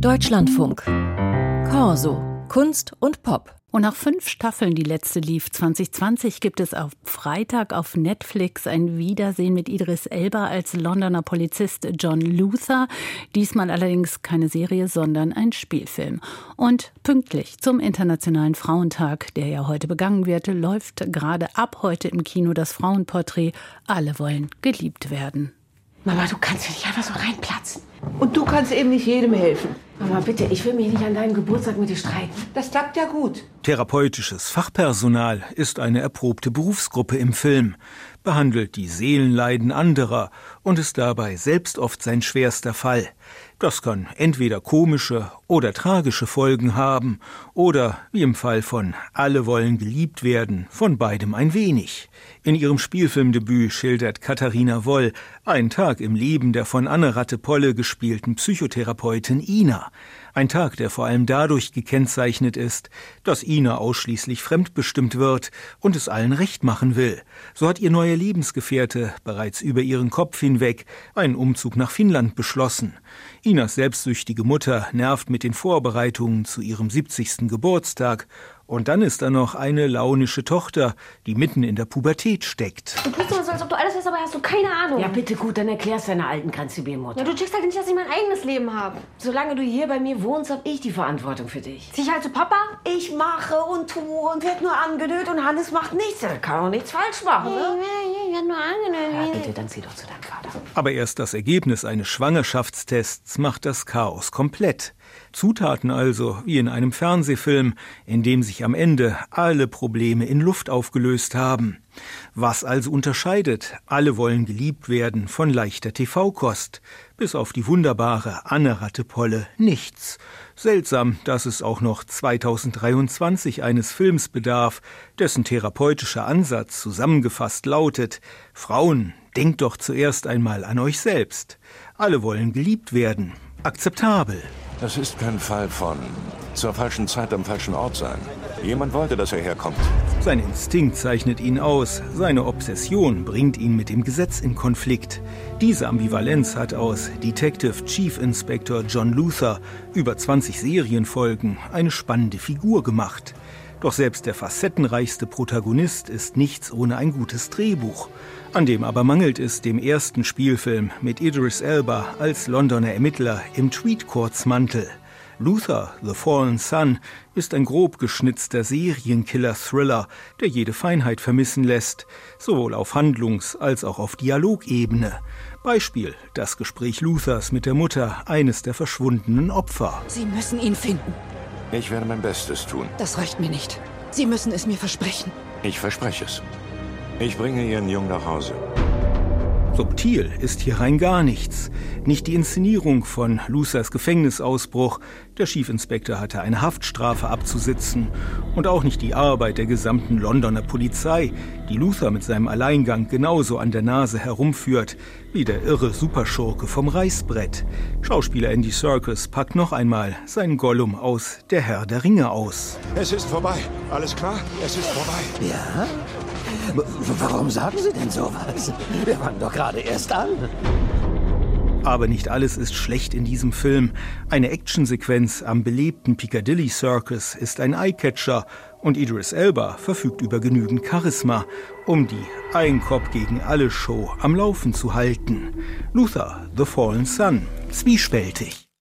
Deutschlandfunk. Corso. Kunst und Pop. Und nach fünf Staffeln, die letzte lief 2020, gibt es auf Freitag auf Netflix ein Wiedersehen mit Idris Elba als Londoner Polizist John Luther. Diesmal allerdings keine Serie, sondern ein Spielfilm. Und pünktlich zum Internationalen Frauentag, der ja heute begangen wird, läuft gerade ab heute im Kino das Frauenporträt Alle wollen geliebt werden. Mama, du kannst ja nicht einfach so reinplatzen. Und du kannst eben nicht jedem helfen. Mama, bitte, ich will mich nicht an deinem Geburtstag mit dir streiten. Das klappt ja gut. Therapeutisches Fachpersonal ist eine erprobte Berufsgruppe im Film, behandelt die Seelenleiden anderer und ist dabei selbst oft sein schwerster Fall. Das kann entweder komische oder tragische Folgen haben oder, wie im Fall von Alle wollen geliebt werden, von beidem ein wenig. In ihrem Spielfilmdebüt schildert Katharina Woll einen Tag im Leben der von Anne Ratte-Polle gespielten Psychotherapeutin Ina. Ein Tag, der vor allem dadurch gekennzeichnet ist, dass Ina ausschließlich fremdbestimmt wird und es allen recht machen will. So hat ihr neuer Lebensgefährte bereits über ihren Kopf hinweg einen Umzug nach Finnland beschlossen. Inas selbstsüchtige Mutter nervt mit den Vorbereitungen zu ihrem 70. Geburtstag und dann ist da noch eine launische Tochter, die mitten in der Pubertät steckt. Du tust immer so, als ob du alles weißt, aber hast du keine Ahnung. Ja, bitte gut, dann erklärst deiner alten Mutter. Ja, du checkst halt nicht, dass ich mein eigenes Leben habe. Solange du hier bei mir wohnst, habe ich die Verantwortung für dich. Zieh ich halt zu Papa? Ich mache und tue und werd nur angenötigt und Hannes macht nichts. Er kann auch nichts falsch machen, ne? Ich werd nur angenötigt. Ja, bitte, dann zieh doch zu deinem Vater. Aber erst das Ergebnis eines Schwangerschaftstests macht das Chaos komplett. Zutaten also, wie in einem Fernsehfilm, in dem sich am Ende alle Probleme in Luft aufgelöst haben. Was also unterscheidet Alle wollen geliebt werden von leichter TV-Kost? Bis auf die wunderbare Anne Rattepolle nichts. Seltsam, dass es auch noch 2023 eines Films bedarf, dessen therapeutischer Ansatz zusammengefasst lautet Frauen, denkt doch zuerst einmal an euch selbst. Alle wollen geliebt werden. Akzeptabel. Das ist kein Fall von zur falschen Zeit am falschen Ort sein. Jemand wollte, dass er herkommt. Sein Instinkt zeichnet ihn aus, seine Obsession bringt ihn mit dem Gesetz in Konflikt. Diese Ambivalenz hat aus Detective Chief Inspector John Luther über 20 Serienfolgen eine spannende Figur gemacht. Doch selbst der facettenreichste Protagonist ist nichts ohne ein gutes Drehbuch. An dem aber mangelt es dem ersten Spielfilm mit Idris Elba als Londoner Ermittler im Tweedcourts-Mantel. Luther, The Fallen Sun, ist ein grob geschnitzter Serienkiller-Thriller, der jede Feinheit vermissen lässt, sowohl auf Handlungs- als auch auf Dialogebene. Beispiel das Gespräch Luthers mit der Mutter eines der verschwundenen Opfer. Sie müssen ihn finden. Ich werde mein Bestes tun. Das reicht mir nicht. Sie müssen es mir versprechen. Ich verspreche es. Ich bringe Ihren Jungen nach Hause. Subtil ist hier rein gar nichts. Nicht die Inszenierung von Luthers Gefängnisausbruch, der Schiefinspektor hatte eine Haftstrafe abzusitzen, und auch nicht die Arbeit der gesamten Londoner Polizei, die Luther mit seinem Alleingang genauso an der Nase herumführt wie der irre Superschurke vom Reißbrett. Schauspieler Andy Serkis packt noch einmal sein Gollum aus Der Herr der Ringe aus. Es ist vorbei. Alles klar? Es ist vorbei. Ja? Warum sagen Sie denn sowas? Wir fangen doch gerade erst an. Aber nicht alles ist schlecht in diesem Film. Eine Actionsequenz am belebten Piccadilly Circus ist ein Eyecatcher und Idris Elba verfügt über genügend Charisma, um die Ein Kopf gegen alle Show am Laufen zu halten. Luther, The Fallen Sun, zwiespältig.